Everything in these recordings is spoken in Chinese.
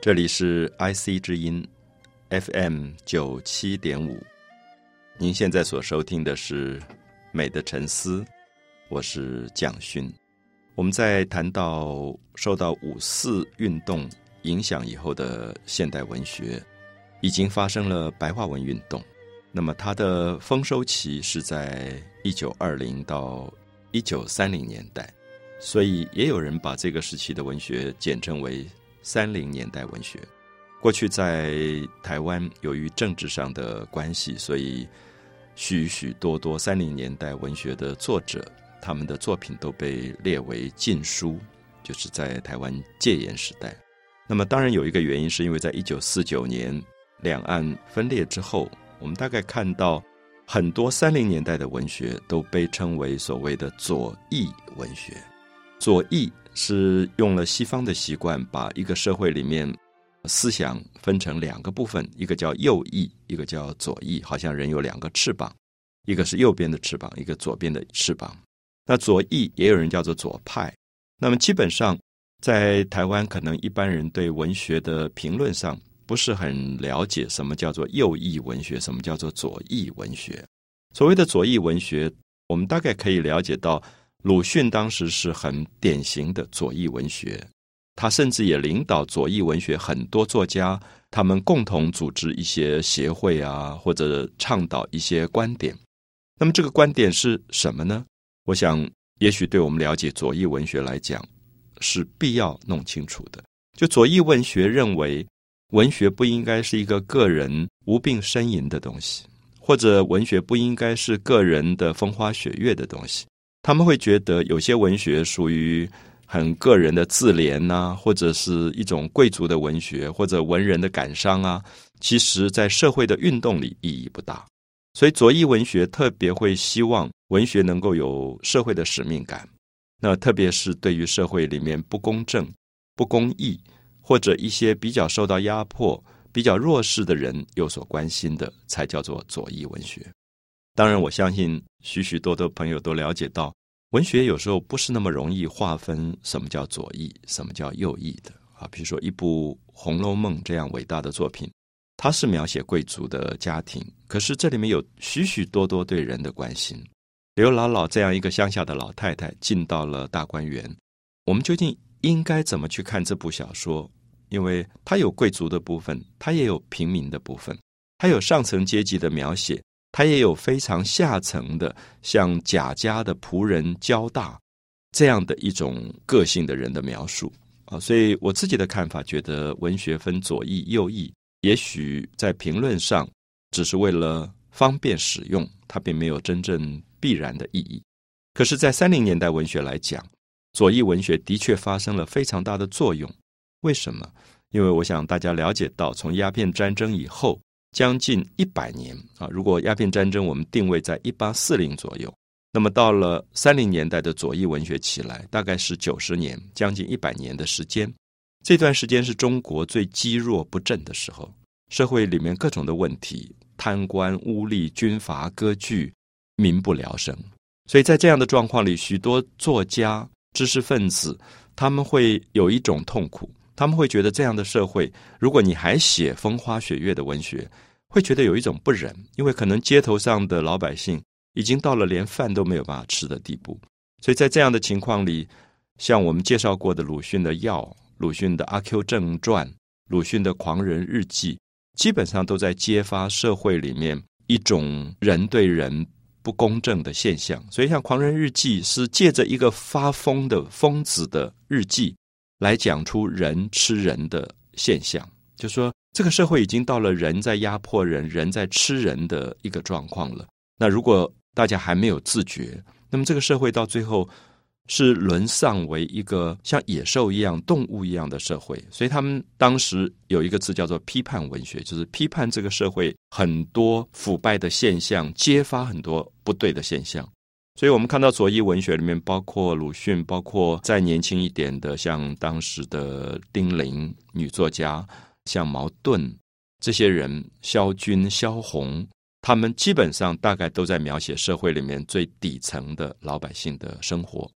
这里是 IC 之音 FM 九七点五。您现在所收听的是《美的沉思》，我是蒋勋。我们在谈到受到五四运动影响以后的现代文学，已经发生了白话文运动。那么它的丰收期是在一九二零到一九三零年代，所以也有人把这个时期的文学简称为三零年代文学。过去在台湾，由于政治上的关系，所以许许多多三零年代文学的作者，他们的作品都被列为禁书，就是在台湾戒严时代。那么当然有一个原因，是因为在一九四九年两岸分裂之后。我们大概看到很多三零年代的文学都被称为所谓的左翼文学。左翼是用了西方的习惯，把一个社会里面思想分成两个部分，一个叫右翼，一个叫左翼，好像人有两个翅膀，一个是右边的翅膀，一个左边的翅膀。那左翼也有人叫做左派。那么基本上在台湾，可能一般人对文学的评论上。不是很了解什么叫做右翼文学，什么叫做左翼文学。所谓的左翼文学，我们大概可以了解到，鲁迅当时是很典型的左翼文学，他甚至也领导左翼文学很多作家，他们共同组织一些协会啊，或者倡导一些观点。那么这个观点是什么呢？我想，也许对我们了解左翼文学来讲，是必要弄清楚的。就左翼文学认为。文学不应该是一个个人无病呻吟的东西，或者文学不应该是个人的风花雪月的东西。他们会觉得有些文学属于很个人的自怜呐，或者是一种贵族的文学，或者文人的感伤啊。其实，在社会的运动里意义不大。所以，左翼文学特别会希望文学能够有社会的使命感。那特别是对于社会里面不公正、不公义。或者一些比较受到压迫、比较弱势的人有所关心的，才叫做左翼文学。当然，我相信许许多多朋友都了解到，文学有时候不是那么容易划分什么叫左翼、什么叫右翼的啊。比如说，一部《红楼梦》这样伟大的作品，它是描写贵族的家庭，可是这里面有许许多多对人的关心。刘姥姥这样一个乡下的老太太进到了大观园，我们究竟应该怎么去看这部小说？因为它有贵族的部分，它也有平民的部分，它有上层阶级的描写，它也有非常下层的，像贾家的仆人焦大这样的一种个性的人的描述啊。所以我自己的看法，觉得文学分左翼右翼，也许在评论上只是为了方便使用，它并没有真正必然的意义。可是，在三零年代文学来讲，左翼文学的确发生了非常大的作用。为什么？因为我想大家了解到，从鸦片战争以后将近一百年啊，如果鸦片战争我们定位在一八四零左右，那么到了三零年代的左翼文学起来，大概是九十年，将近一百年的时间。这段时间是中国最积弱不振的时候，社会里面各种的问题，贪官污吏、军阀割据，民不聊生。所以在这样的状况里，许多作家、知识分子他们会有一种痛苦。他们会觉得这样的社会，如果你还写风花雪月的文学，会觉得有一种不忍，因为可能街头上的老百姓已经到了连饭都没有办法吃的地步。所以在这样的情况里，像我们介绍过的鲁迅的《药》、鲁迅的《阿 Q 正传》、鲁迅的《狂人日记》，基本上都在揭发社会里面一种人对人不公正的现象。所以，像《狂人日记》是借着一个发疯的疯子的日记。来讲出人吃人的现象，就说这个社会已经到了人在压迫人、人在吃人的一个状况了。那如果大家还没有自觉，那么这个社会到最后是沦丧为一个像野兽一样、动物一样的社会。所以他们当时有一个词叫做批判文学，就是批判这个社会很多腐败的现象，揭发很多不对的现象。所以，我们看到左翼文学里面，包括鲁迅，包括再年轻一点的，像当时的丁玲女作家，像茅盾这些人，萧军、萧红，他们基本上大概都在描写社会里面最底层的老百姓的生活，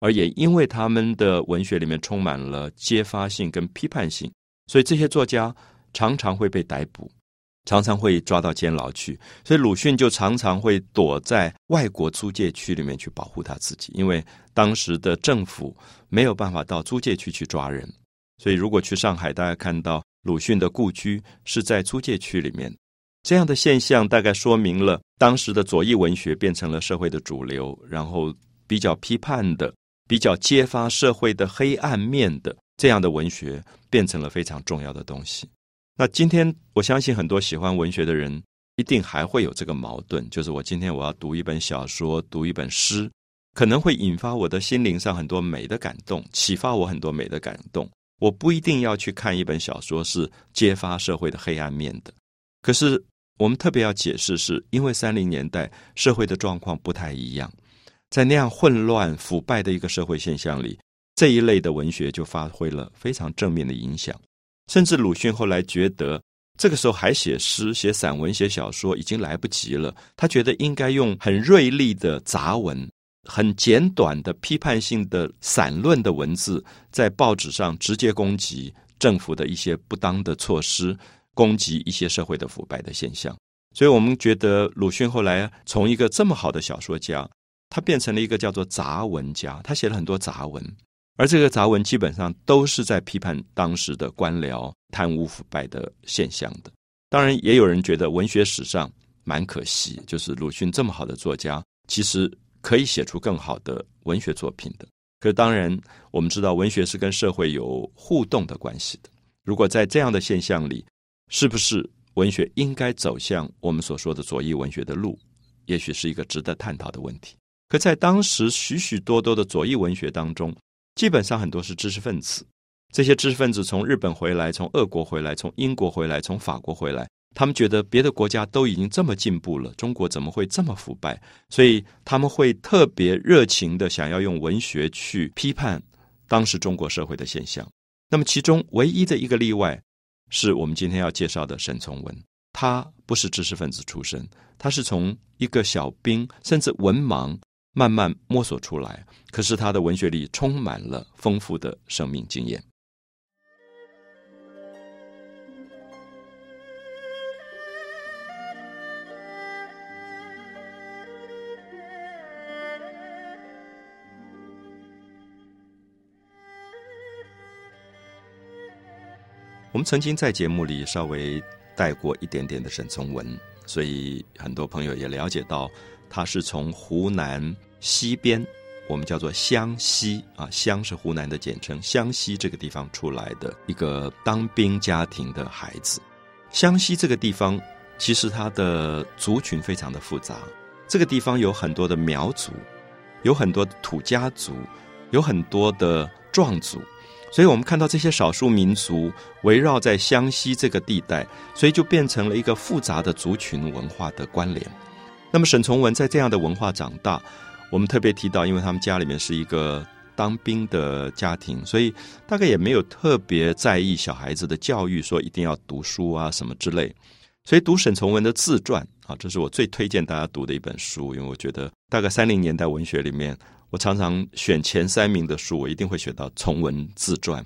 而也因为他们的文学里面充满了揭发性跟批判性，所以这些作家常常会被逮捕，常常会抓到监牢去。所以鲁迅就常常会躲在外国租界区里面去保护他自己，因为当时的政府没有办法到租界区去抓人。所以如果去上海，大家看到鲁迅的故居是在租界区里面。这样的现象大概说明了当时的左翼文学变成了社会的主流，然后比较批判的、比较揭发社会的黑暗面的这样的文学变成了非常重要的东西。那今天我相信很多喜欢文学的人一定还会有这个矛盾，就是我今天我要读一本小说、读一本诗，可能会引发我的心灵上很多美的感动，启发我很多美的感动。我不一定要去看一本小说是揭发社会的黑暗面的，可是。我们特别要解释，是因为三零年代社会的状况不太一样，在那样混乱、腐败的一个社会现象里，这一类的文学就发挥了非常正面的影响。甚至鲁迅后来觉得，这个时候还写诗、写散文、写小说已经来不及了。他觉得应该用很锐利的杂文、很简短的批判性的散论的文字，在报纸上直接攻击政府的一些不当的措施。攻击一些社会的腐败的现象，所以我们觉得鲁迅后来从一个这么好的小说家，他变成了一个叫做杂文家。他写了很多杂文，而这个杂文基本上都是在批判当时的官僚贪污腐败的现象的。当然，也有人觉得文学史上蛮可惜，就是鲁迅这么好的作家，其实可以写出更好的文学作品的。可当然，我们知道文学是跟社会有互动的关系的。如果在这样的现象里，是不是文学应该走向我们所说的左翼文学的路？也许是一个值得探讨的问题。可在当时许许多多的左翼文学当中，基本上很多是知识分子。这些知识分子从日本回来，从俄国回来，从英国回来，从法国回来，他们觉得别的国家都已经这么进步了，中国怎么会这么腐败？所以他们会特别热情的想要用文学去批判当时中国社会的现象。那么其中唯一的一个例外。是我们今天要介绍的沈从文，他不是知识分子出身，他是从一个小兵甚至文盲慢慢摸索出来，可是他的文学里充满了丰富的生命经验。我们曾经在节目里稍微带过一点点的沈从文，所以很多朋友也了解到，他是从湖南西边，我们叫做湘西啊，湘是湖南的简称，湘西这个地方出来的一个当兵家庭的孩子。湘西这个地方其实它的族群非常的复杂，这个地方有很多的苗族，有很多的土家族，有很多的壮族。所以我们看到这些少数民族围绕在湘西这个地带，所以就变成了一个复杂的族群文化的关联。那么沈从文在这样的文化长大，我们特别提到，因为他们家里面是一个当兵的家庭，所以大概也没有特别在意小孩子的教育，说一定要读书啊什么之类。所以读沈从文的自传啊，这是我最推荐大家读的一本书，因为我觉得大概三零年代文学里面。我常常选前三名的书，我一定会选到《从文自传》，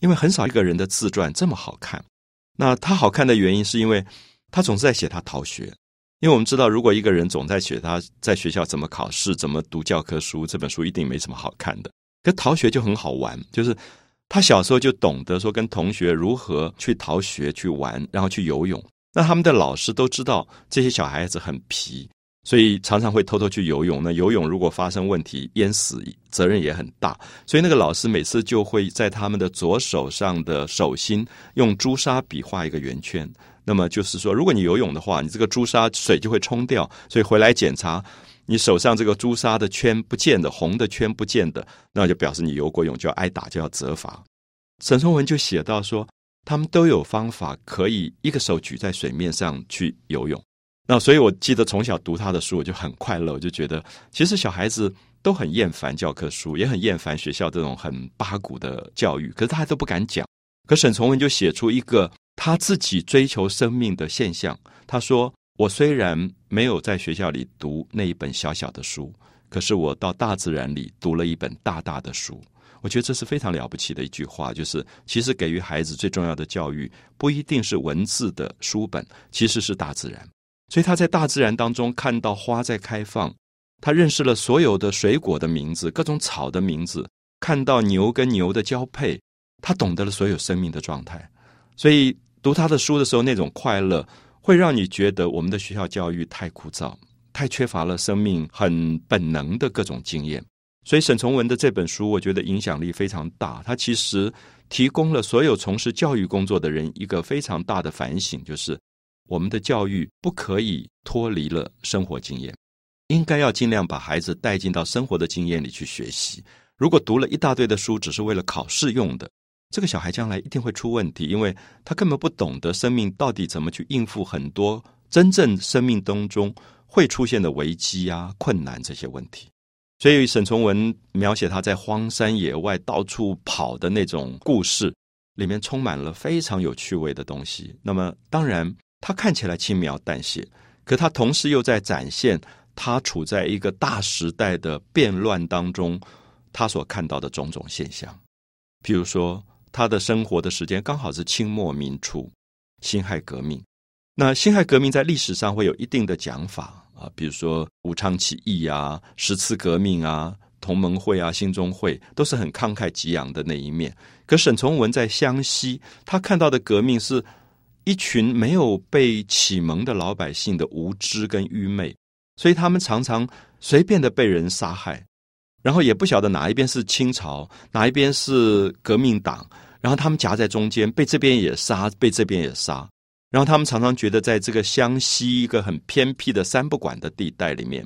因为很少一个人的自传这么好看。那他好看的原因，是因为他总是在写他逃学。因为我们知道，如果一个人总在写他在学校怎么考试、怎么读教科书，这本书一定没什么好看的。可逃学就很好玩，就是他小时候就懂得说跟同学如何去逃学、去玩，然后去游泳。那他们的老师都知道这些小孩子很皮。所以常常会偷偷去游泳。那游泳如果发生问题淹死，责任也很大。所以那个老师每次就会在他们的左手上的手心用朱砂笔画一个圆圈。那么就是说，如果你游泳的话，你这个朱砂水就会冲掉。所以回来检查你手上这个朱砂的圈不见的，红的圈不见的，那就表示你游过泳，就要挨打，就要责罚。沈从文就写到说，他们都有方法可以一个手举在水面上去游泳。那所以，我记得从小读他的书，我就很快乐。我就觉得，其实小孩子都很厌烦教科书，也很厌烦学校这种很八股的教育，可是他都不敢讲。可沈从文就写出一个他自己追求生命的现象。他说：“我虽然没有在学校里读那一本小小的书，可是我到大自然里读了一本大大的书。我觉得这是非常了不起的一句话，就是其实给予孩子最重要的教育，不一定是文字的书本，其实是大自然。所以他在大自然当中看到花在开放，他认识了所有的水果的名字、各种草的名字，看到牛跟牛的交配，他懂得了所有生命的状态。所以读他的书的时候，那种快乐会让你觉得我们的学校教育太枯燥，太缺乏了生命很本能的各种经验。所以沈从文的这本书，我觉得影响力非常大。他其实提供了所有从事教育工作的人一个非常大的反省，就是我们的教育不可以脱离了生活经验，应该要尽量把孩子带进到生活的经验里去学习。如果读了一大堆的书，只是为了考试用的，这个小孩将来一定会出问题，因为他根本不懂得生命到底怎么去应付很多真正生命当中会出现的危机啊、困难这些问题。所以沈从文描写他在荒山野外到处跑的那种故事，里面充满了非常有趣味的东西。那么，当然他看起来轻描淡写，可他同时又在展现他处在一个大时代的变乱当中，他所看到的种种现象。譬如说，他的生活的时间刚好是清末民初，辛亥革命。那辛亥革命在历史上会有一定的讲法。啊，比如说武昌起义啊、十次革命啊、同盟会啊、兴中会，都是很慷慨激昂的那一面。可沈从文在湘西，他看到的革命是一群没有被启蒙的老百姓的无知跟愚昧，所以他们常常随便的被人杀害，然后也不晓得哪一边是清朝，哪一边是革命党，然后他们夹在中间，被这边也杀，被这边也杀。然后他们常常觉得，在这个湘西一个很偏僻的三不管的地带里面，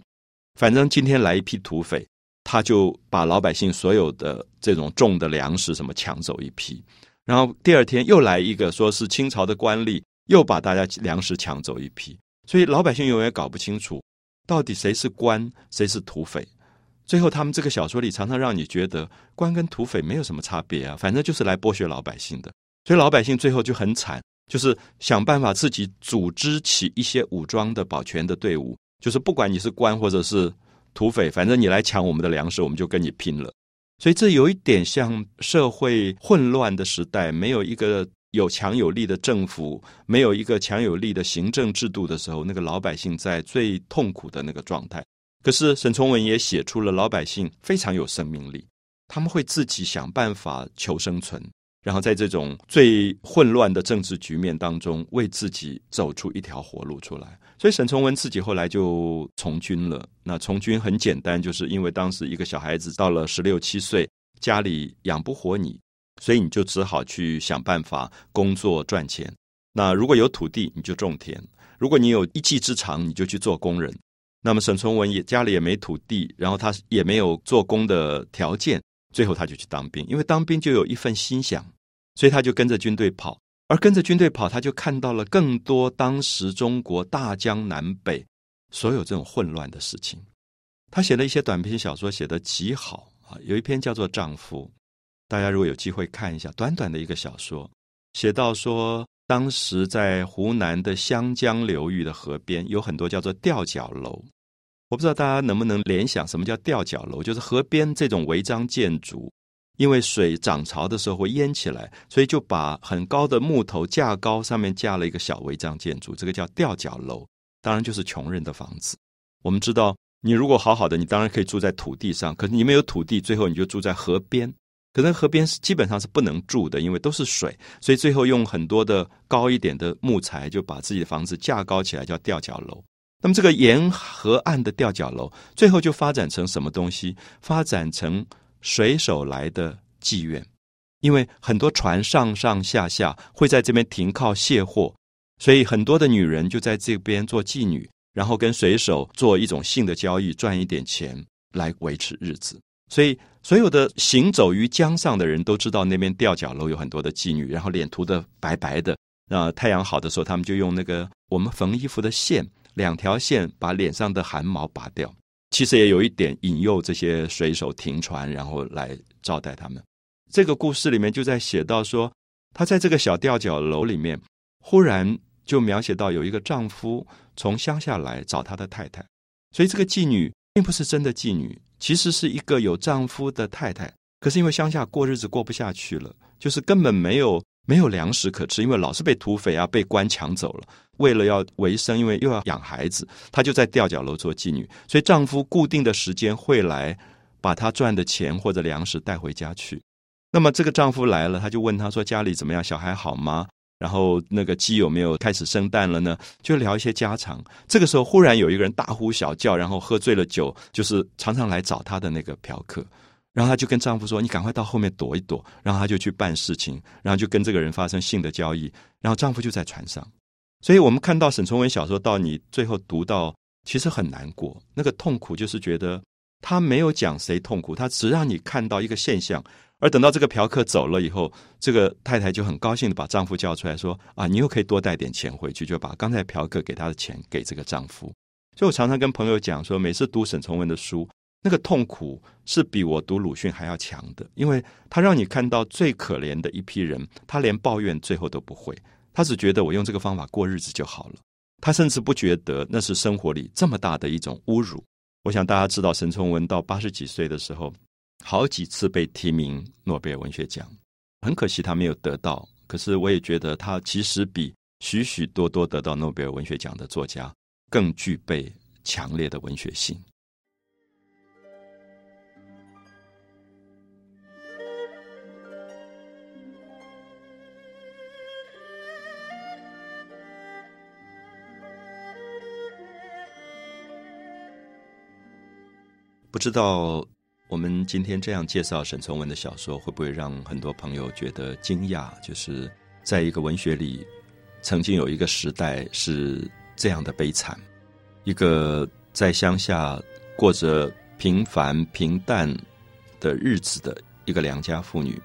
反正今天来一批土匪，他就把老百姓所有的这种种的粮食什么抢走一批，然后第二天又来一个说是清朝的官吏，又把大家粮食抢走一批，所以老百姓永远搞不清楚到底谁是官，谁是土匪。最后他们这个小说里常常让你觉得官跟土匪没有什么差别啊，反正就是来剥削老百姓的，所以老百姓最后就很惨。就是想办法自己组织起一些武装的保全的队伍，就是不管你是官或者是土匪，反正你来抢我们的粮食，我们就跟你拼了。所以这有一点像社会混乱的时代，没有一个有强有力的政府，没有一个强有力的行政制度的时候，那个老百姓在最痛苦的那个状态。可是沈从文也写出了老百姓非常有生命力，他们会自己想办法求生存。然后在这种最混乱的政治局面当中，为自己走出一条活路出来。所以沈从文自己后来就从军了。那从军很简单，就是因为当时一个小孩子到了十六七岁，家里养不活你，所以你就只好去想办法工作赚钱。那如果有土地，你就种田；如果你有一技之长，你就去做工人。那么沈从文也家里也没土地，然后他也没有做工的条件。最后他就去当兵，因为当兵就有一份心想，所以他就跟着军队跑。而跟着军队跑，他就看到了更多当时中国大江南北所有这种混乱的事情。他写了一些短篇小说，写得极好啊。有一篇叫做《丈夫》，大家如果有机会看一下，短短的一个小说，写到说，当时在湖南的湘江流域的河边，有很多叫做吊脚楼。我不知道大家能不能联想什么叫吊脚楼，就是河边这种违章建筑，因为水涨潮的时候会淹起来，所以就把很高的木头架高，上面架了一个小违章建筑，这个叫吊脚楼。当然就是穷人的房子。我们知道，你如果好好的，你当然可以住在土地上，可是你没有土地，最后你就住在河边。可能河边是基本上是不能住的，因为都是水，所以最后用很多的高一点的木材，就把自己的房子架高起来，叫吊脚楼。那么这个沿河岸的吊脚楼，最后就发展成什么东西？发展成水手来的妓院，因为很多船上上下下会在这边停靠卸货，所以很多的女人就在这边做妓女，然后跟水手做一种性的交易，赚一点钱来维持日子。所以所有的行走于江上的人都知道那边吊脚楼有很多的妓女，然后脸涂的白白的。那太阳好的时候，他们就用那个我们缝衣服的线。两条线把脸上的汗毛拔掉，其实也有一点引诱这些水手停船，然后来招待他们。这个故事里面就在写到说，他在这个小吊脚楼里面，忽然就描写到有一个丈夫从乡下来找他的太太，所以这个妓女并不是真的妓女，其实是一个有丈夫的太太，可是因为乡下过日子过不下去了，就是根本没有没有粮食可吃，因为老是被土匪啊、被官抢走了。为了要维生，因为又要养孩子，她就在吊脚楼做妓女。所以丈夫固定的时间会来把她赚的钱或者粮食带回家去。那么这个丈夫来了，他就问她说：“家里怎么样？小孩好吗？然后那个鸡有没有开始生蛋了呢？”就聊一些家常。这个时候忽然有一个人大呼小叫，然后喝醉了酒，就是常常来找她的那个嫖客。然后她就跟丈夫说：“你赶快到后面躲一躲。”然后她就去办事情，然后就跟这个人发生性的交易。然后丈夫就在船上。所以我们看到沈从文小说到你最后读到，其实很难过。那个痛苦就是觉得他没有讲谁痛苦，他只让你看到一个现象。而等到这个嫖客走了以后，这个太太就很高兴的把丈夫叫出来说：“啊，你又可以多带点钱回去，就把刚才嫖客给他的钱给这个丈夫。”所以我常常跟朋友讲说，每次读沈从文的书。那个痛苦是比我读鲁迅还要强的，因为他让你看到最可怜的一批人，他连抱怨最后都不会，他只觉得我用这个方法过日子就好了，他甚至不觉得那是生活里这么大的一种侮辱。我想大家知道，沈从文到八十几岁的时候，好几次被提名诺贝尔文学奖，很可惜他没有得到。可是我也觉得他其实比许许多多得到诺贝尔文学奖的作家更具备强烈的文学性。不知道我们今天这样介绍沈从文的小说，会不会让很多朋友觉得惊讶？就是在一个文学里，曾经有一个时代是这样的悲惨：一个在乡下过着平凡平淡的日子的一个良家妇女，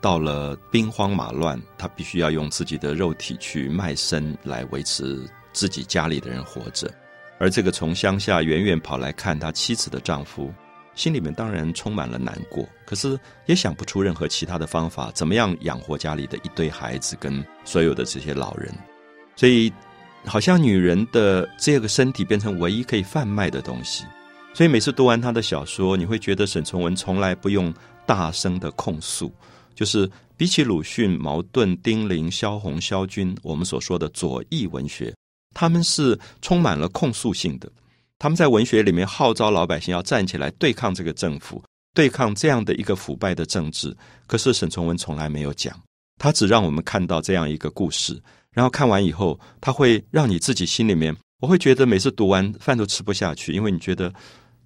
到了兵荒马乱，她必须要用自己的肉体去卖身来维持自己家里的人活着。而这个从乡下远远跑来看他妻子的丈夫，心里面当然充满了难过，可是也想不出任何其他的方法，怎么样养活家里的一堆孩子跟所有的这些老人。所以，好像女人的这个身体变成唯一可以贩卖的东西。所以每次读完他的小说，你会觉得沈从文从来不用大声的控诉，就是比起鲁迅、茅盾、丁玲、萧红、萧军，我们所说的左翼文学。他们是充满了控诉性的，他们在文学里面号召老百姓要站起来对抗这个政府，对抗这样的一个腐败的政治。可是沈从文从来没有讲，他只让我们看到这样一个故事，然后看完以后，他会让你自己心里面，我会觉得每次读完饭都吃不下去，因为你觉得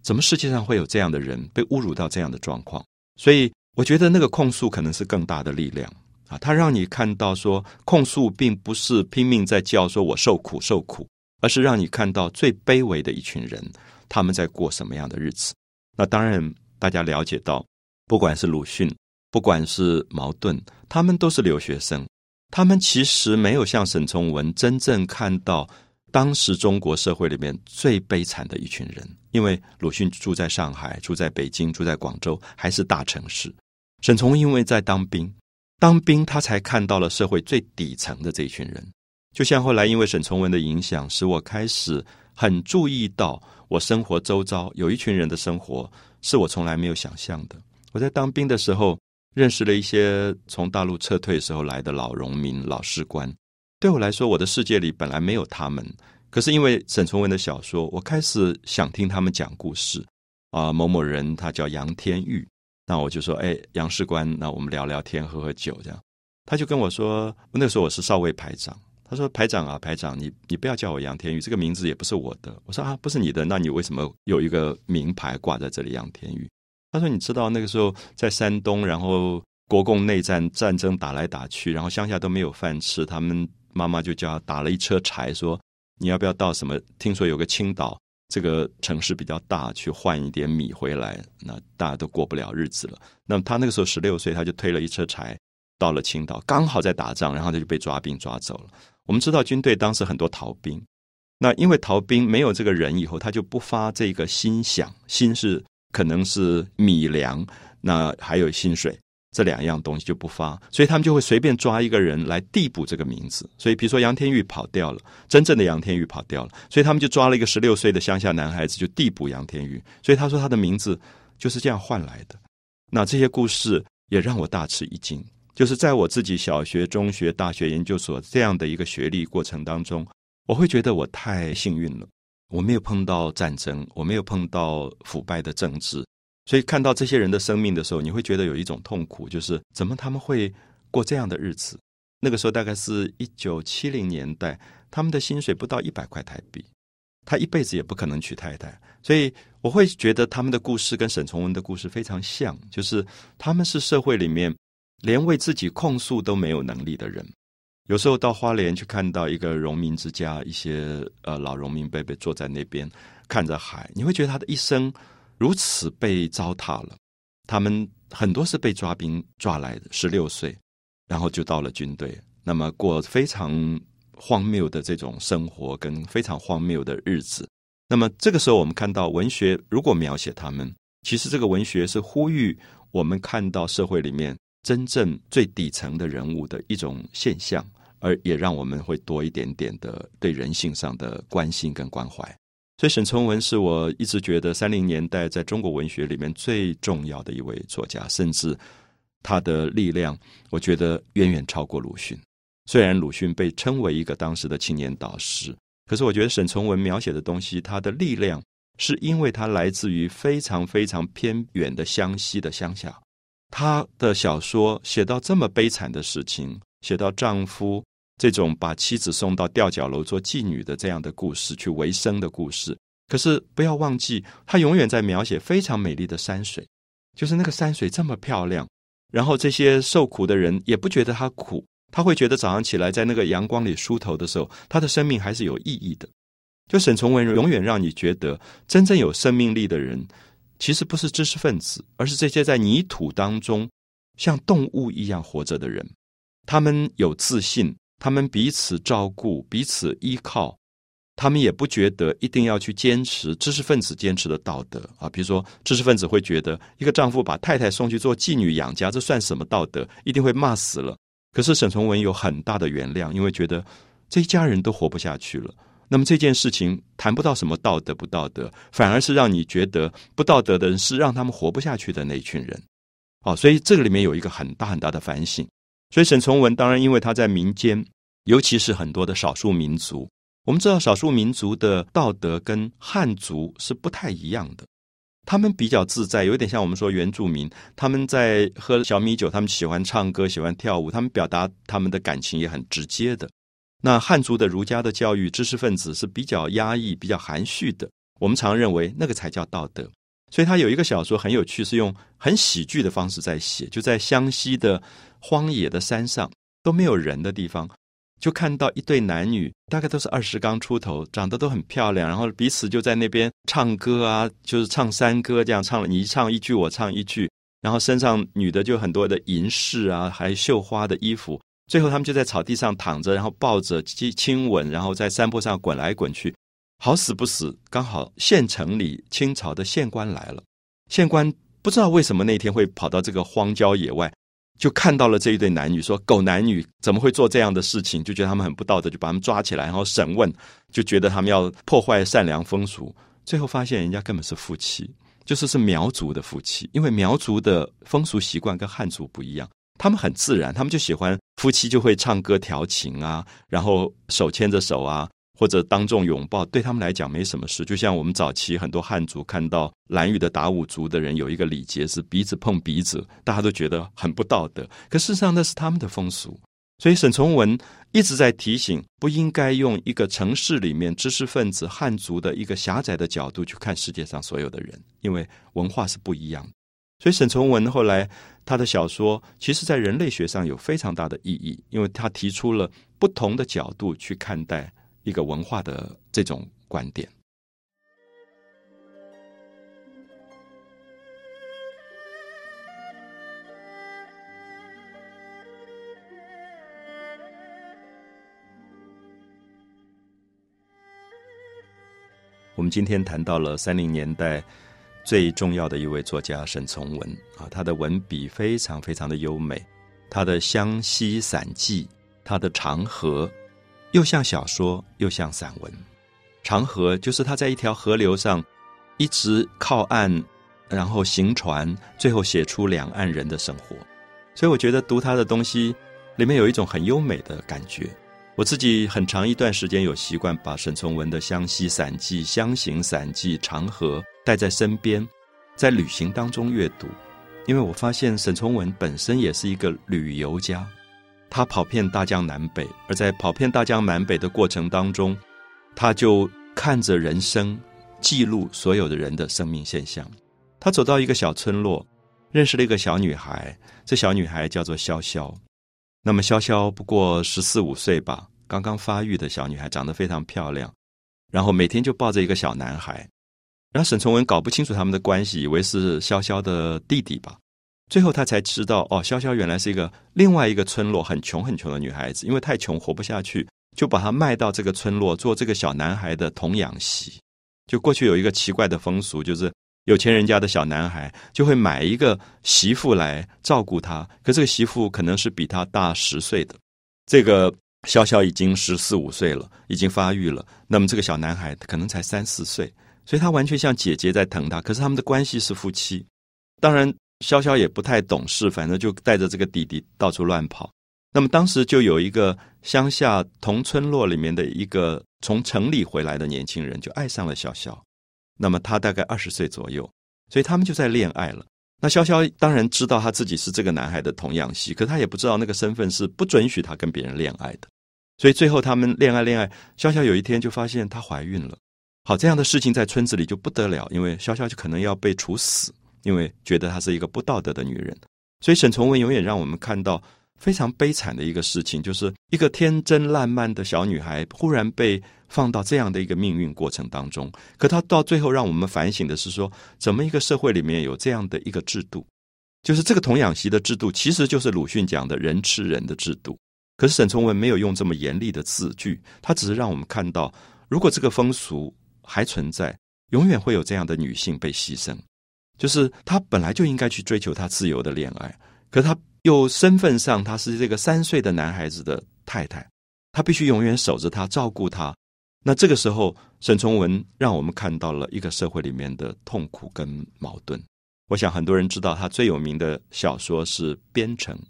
怎么世界上会有这样的人被侮辱到这样的状况？所以我觉得那个控诉可能是更大的力量。啊，他让你看到说，控诉并不是拼命在叫说“我受苦受苦”，而是让你看到最卑微的一群人，他们在过什么样的日子。那当然，大家了解到，不管是鲁迅，不管是茅盾，他们都是留学生，他们其实没有像沈从文真正看到当时中国社会里面最悲惨的一群人。因为鲁迅住在上海，住在北京，住在广州，还是大城市。沈从文因为在当兵。当兵，他才看到了社会最底层的这一群人。就像后来，因为沈从文的影响，使我开始很注意到我生活周遭有一群人的生活是我从来没有想象的。我在当兵的时候，认识了一些从大陆撤退时候来的老农民、老士官。对我来说，我的世界里本来没有他们。可是因为沈从文的小说，我开始想听他们讲故事。啊，某某人他叫杨天玉。那我就说，哎，杨士官，那我们聊聊天，喝喝酒，这样。他就跟我说，那时候我是少尉排长。他说，排长啊，排长，你你不要叫我杨天宇，这个名字也不是我的。我说啊，不是你的，那你为什么有一个名牌挂在这里，杨天宇？他说，你知道那个时候在山东，然后国共内战战争打来打去，然后乡下都没有饭吃，他们妈妈就叫他打了一车柴，说你要不要到什么？听说有个青岛。这个城市比较大，去换一点米回来，那大家都过不了日子了。那么他那个时候十六岁，他就推了一车柴到了青岛，刚好在打仗，然后他就被抓兵抓走了。我们知道军队当时很多逃兵，那因为逃兵没有这个人以后，他就不发这个薪饷，薪是可能是米粮，那还有薪水。这两样东西就不发，所以他们就会随便抓一个人来递补这个名字。所以，比如说杨天玉跑掉了，真正的杨天玉跑掉了，所以他们就抓了一个十六岁的乡下男孩子，就递补杨天玉。所以他说他的名字就是这样换来的。那这些故事也让我大吃一惊。就是在我自己小学、中学、大学、研究所这样的一个学历过程当中，我会觉得我太幸运了。我没有碰到战争，我没有碰到腐败的政治，所以看到这些人的生命的时候，你会觉得有一种痛苦，就是怎么他们会过这样的日子？那个时候大概是一九七零年代，他们的薪水不到一百块台币，他一辈子也不可能娶太太，所以我会觉得他们的故事跟沈从文的故事非常像，就是他们是社会里面。连为自己控诉都没有能力的人，有时候到花莲去看到一个农民之家，一些呃老农民伯伯坐在那边看着海，你会觉得他的一生如此被糟蹋了。他们很多是被抓兵抓来的，十六岁，然后就到了军队，那么过非常荒谬的这种生活跟非常荒谬的日子。那么这个时候，我们看到文学如果描写他们，其实这个文学是呼吁我们看到社会里面。真正最底层的人物的一种现象，而也让我们会多一点点的对人性上的关心跟关怀。所以，沈从文是我一直觉得三零年代在中国文学里面最重要的一位作家，甚至他的力量，我觉得远远超过鲁迅。虽然鲁迅被称为一个当时的青年导师，可是我觉得沈从文描写的东西，他的力量是因为他来自于非常非常偏远的湘西的乡下。她的小说写到这么悲惨的事情，写到丈夫这种把妻子送到吊脚楼做妓女的这样的故事，去维生的故事。可是不要忘记，他永远在描写非常美丽的山水，就是那个山水这么漂亮。然后这些受苦的人也不觉得他苦，他会觉得早上起来在那个阳光里梳头的时候，他的生命还是有意义的。就沈从文永远让你觉得，真正有生命力的人。其实不是知识分子，而是这些在泥土当中像动物一样活着的人。他们有自信，他们彼此照顾、彼此依靠，他们也不觉得一定要去坚持知识分子坚持的道德啊。比如说，知识分子会觉得一个丈夫把太太送去做妓女养家，这算什么道德？一定会骂死了。可是沈从文有很大的原谅，因为觉得这一家人都活不下去了。那么这件事情谈不到什么道德不道德，反而是让你觉得不道德的人是让他们活不下去的那一群人。哦，所以这个里面有一个很大很大的反省。所以沈从文当然因为他在民间，尤其是很多的少数民族，我们知道少数民族的道德跟汉族是不太一样的。他们比较自在，有点像我们说原住民，他们在喝小米酒，他们喜欢唱歌，喜欢跳舞，他们表达他们的感情也很直接的。那汉族的儒家的教育，知识分子是比较压抑、比较含蓄的。我们常认为那个才叫道德。所以他有一个小说很有趣，是用很喜剧的方式在写，就在湘西的荒野的山上都没有人的地方，就看到一对男女，大概都是二十刚出头，长得都很漂亮，然后彼此就在那边唱歌啊，就是唱山歌这样唱，你一唱一句，我唱一句，然后身上女的就很多的银饰啊，还绣花的衣服。最后，他们就在草地上躺着，然后抱着亲亲吻，然后在山坡上滚来滚去，好死不死，刚好县城里清朝的县官来了。县官不知道为什么那天会跑到这个荒郊野外，就看到了这一对男女，说狗男女怎么会做这样的事情？就觉得他们很不道德，就把他们抓起来，然后审问，就觉得他们要破坏善良风俗。最后发现人家根本是夫妻，就是是苗族的夫妻，因为苗族的风俗习惯跟汉族不一样。他们很自然，他们就喜欢夫妻就会唱歌调情啊，然后手牵着手啊，或者当众拥抱，对他们来讲没什么事。就像我们早期很多汉族看到蓝屿的达悟族的人有一个礼节是鼻子碰鼻子，大家都觉得很不道德。可事实上那是他们的风俗。所以沈从文一直在提醒，不应该用一个城市里面知识分子汉族的一个狭窄的角度去看世界上所有的人，因为文化是不一样的。所以沈从文后来。他的小说其实，在人类学上有非常大的意义，因为他提出了不同的角度去看待一个文化的这种观点。我们今天谈到了三零年代。最重要的一位作家沈从文啊，他的文笔非常非常的优美，他的《湘西散记》，他的《长河》，又像小说又像散文。长河就是他在一条河流上，一直靠岸，然后行船，最后写出两岸人的生活。所以我觉得读他的东西里面有一种很优美的感觉。我自己很长一段时间有习惯把沈从文的《湘西散记》《湘行散记》《长河》带在身边，在旅行当中阅读，因为我发现沈从文本身也是一个旅游家。他跑遍大江南北，而在跑遍大江南北的过程当中，他就看着人生，记录所有的人的生命现象。他走到一个小村落，认识了一个小女孩，这小女孩叫做潇潇。那么潇潇不过十四五岁吧，刚刚发育的小女孩，长得非常漂亮。然后每天就抱着一个小男孩，然后沈从文搞不清楚他们的关系，以为是潇潇的弟弟吧。最后他才知道，哦，潇潇原来是一个另外一个村落很穷很穷的女孩子，因为太穷活不下去，就把她卖到这个村落做这个小男孩的童养媳。就过去有一个奇怪的风俗，就是有钱人家的小男孩就会买一个媳妇来照顾他，可这个媳妇可能是比他大十岁的。这个潇潇已经十四五岁了，已经发育了，那么这个小男孩可能才三四岁，所以他完全像姐姐在疼他。可是他们的关系是夫妻，当然。潇潇也不太懂事，反正就带着这个弟弟到处乱跑。那么当时就有一个乡下同村落里面的一个从城里回来的年轻人，就爱上了潇潇。那么他大概二十岁左右，所以他们就在恋爱了。那潇潇当然知道他自己是这个男孩的童养媳，可他也不知道那个身份是不准许他跟别人恋爱的。所以最后他们恋爱恋爱，潇潇有一天就发现她怀孕了。好，这样的事情在村子里就不得了，因为潇潇就可能要被处死。因为觉得她是一个不道德的女人，所以沈从文永远让我们看到非常悲惨的一个事情，就是一个天真烂漫的小女孩忽然被放到这样的一个命运过程当中。可她到最后让我们反省的是说，怎么一个社会里面有这样的一个制度，就是这个童养媳的制度，其实就是鲁迅讲的人吃人的制度。可是沈从文没有用这么严厉的字句，他只是让我们看到，如果这个风俗还存在，永远会有这样的女性被牺牲。就是他本来就应该去追求他自由的恋爱，可他又身份上他是这个三岁的男孩子的太太，他必须永远守着他，照顾他。那这个时候，沈从文让我们看到了一个社会里面的痛苦跟矛盾。我想很多人知道，他最有名的小说是《边城》。《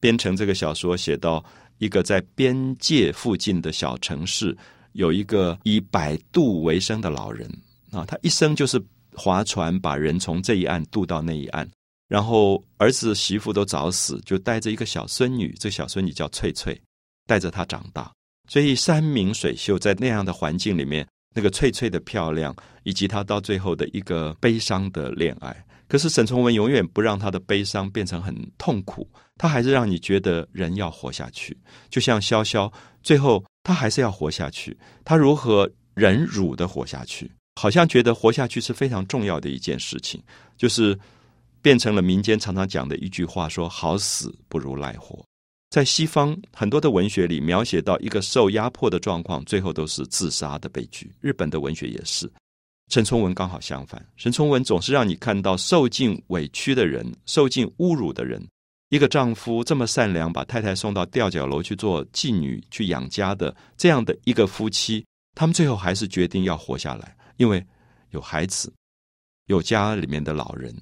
边城》这个小说写到一个在边界附近的小城市，有一个以摆渡为生的老人啊，他一生就是。划船把人从这一岸渡到那一岸，然后儿子媳妇都早死，就带着一个小孙女，这小孙女叫翠翠，带着她长大。所以山明水秀，在那样的环境里面，那个翠翠的漂亮，以及她到最后的一个悲伤的恋爱。可是沈从文永远不让他的悲伤变成很痛苦，他还是让你觉得人要活下去。就像潇潇，最后他还是要活下去，他如何忍辱的活下去？好像觉得活下去是非常重要的一件事情，就是变成了民间常常讲的一句话：说好死不如赖活。在西方很多的文学里，描写到一个受压迫的状况，最后都是自杀的悲剧。日本的文学也是。沈从文刚好相反，沈从文总是让你看到受尽委屈的人、受尽侮辱的人。一个丈夫这么善良，把太太送到吊脚楼去做妓女、去养家的这样的一个夫妻，他们最后还是决定要活下来。因为有孩子，有家里面的老人，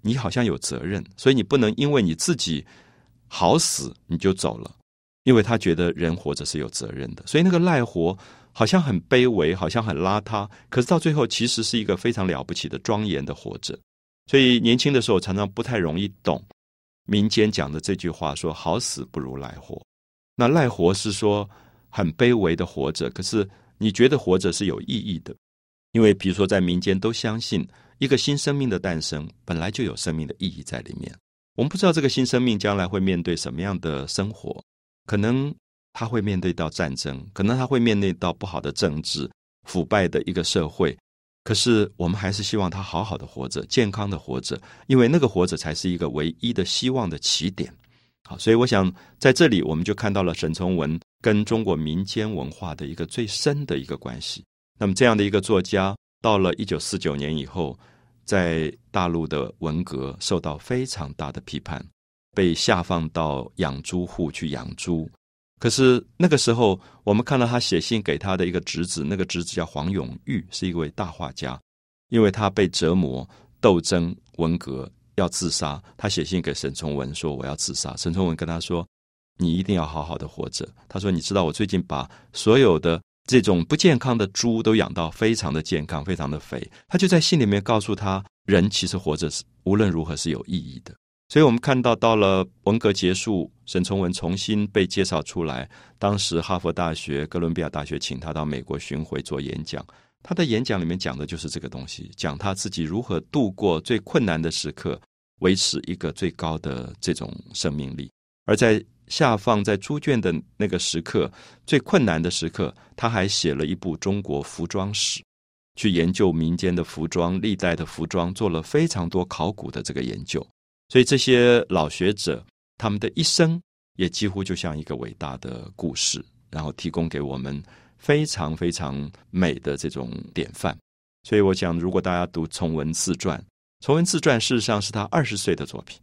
你好像有责任，所以你不能因为你自己好死你就走了。因为他觉得人活着是有责任的，所以那个赖活好像很卑微，好像很邋遢，可是到最后其实是一个非常了不起的庄严的活着。所以年轻的时候常常不太容易懂民间讲的这句话，说好死不如赖活。那赖活是说很卑微的活着，可是你觉得活着是有意义的。因为，比如说，在民间都相信，一个新生命的诞生本来就有生命的意义在里面。我们不知道这个新生命将来会面对什么样的生活，可能他会面对到战争，可能他会面对到不好的政治、腐败的一个社会。可是，我们还是希望他好好的活着，健康的活着，因为那个活着才是一个唯一的希望的起点。好，所以我想在这里，我们就看到了沈从文跟中国民间文化的一个最深的一个关系。那么，这样的一个作家，到了一九四九年以后，在大陆的文革受到非常大的批判，被下放到养猪户去养猪。可是那个时候，我们看到他写信给他的一个侄子，那个侄子叫黄永玉，是一位大画家。因为他被折磨、斗争，文革要自杀，他写信给沈从文说我要自杀。沈从文跟他说：“你一定要好好的活着。”他说：“你知道我最近把所有的这种不健康的猪都养到非常的健康，非常的肥。”他就在信里面告诉他，人其实活着是无论如何是有意义的。所以我们看到，到了文革结束，沈从文重新被介绍出来。当时哈佛大学、哥伦比亚大学请他到美国巡回做演讲。他的演讲里面讲的就是这个东西，讲他自己如何度过最困难的时刻，维持一个最高的这种生命力。而在下放在猪圈的那个时刻，最困难的时刻，他还写了一部中国服装史，去研究民间的服装、历代的服装，做了非常多考古的这个研究。所以这些老学者，他们的一生也几乎就像一个伟大的故事，然后提供给我们非常非常美的这种典范。所以我想，如果大家读崇文自传，崇文自传事实上是他二十岁的作品。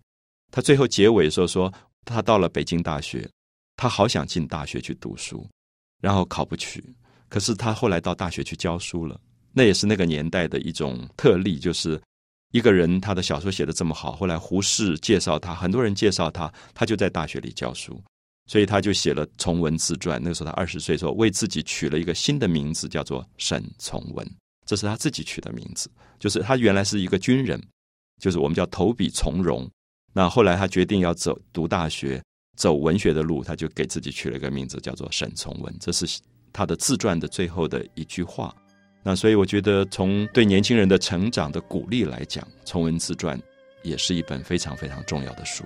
他最后结尾的时候说，他到了北京大学，他好想进大学去读书，然后考不去。可是他后来到大学去教书了，那也是那个年代的一种特例，就是。一个人，他的小说写的这么好，后来胡适介绍他，很多人介绍他，他就在大学里教书，所以他就写了《从文自传》。那个时候他二十岁，说为自己取了一个新的名字，叫做沈从文，这是他自己取的名字。就是他原来是一个军人，就是我们叫投笔从戎。那后来他决定要走读大学，走文学的路，他就给自己取了一个名字，叫做沈从文。这是他的自传的最后的一句话。那所以我觉得，从对年轻人的成长的鼓励来讲，《从文自传》也是一本非常非常重要的书。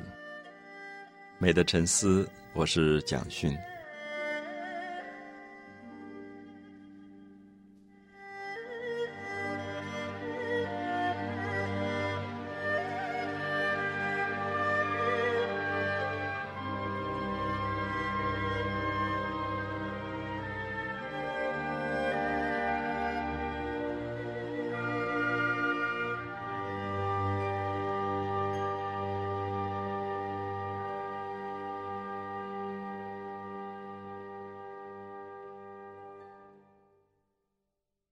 美的沉思，我是蒋勋。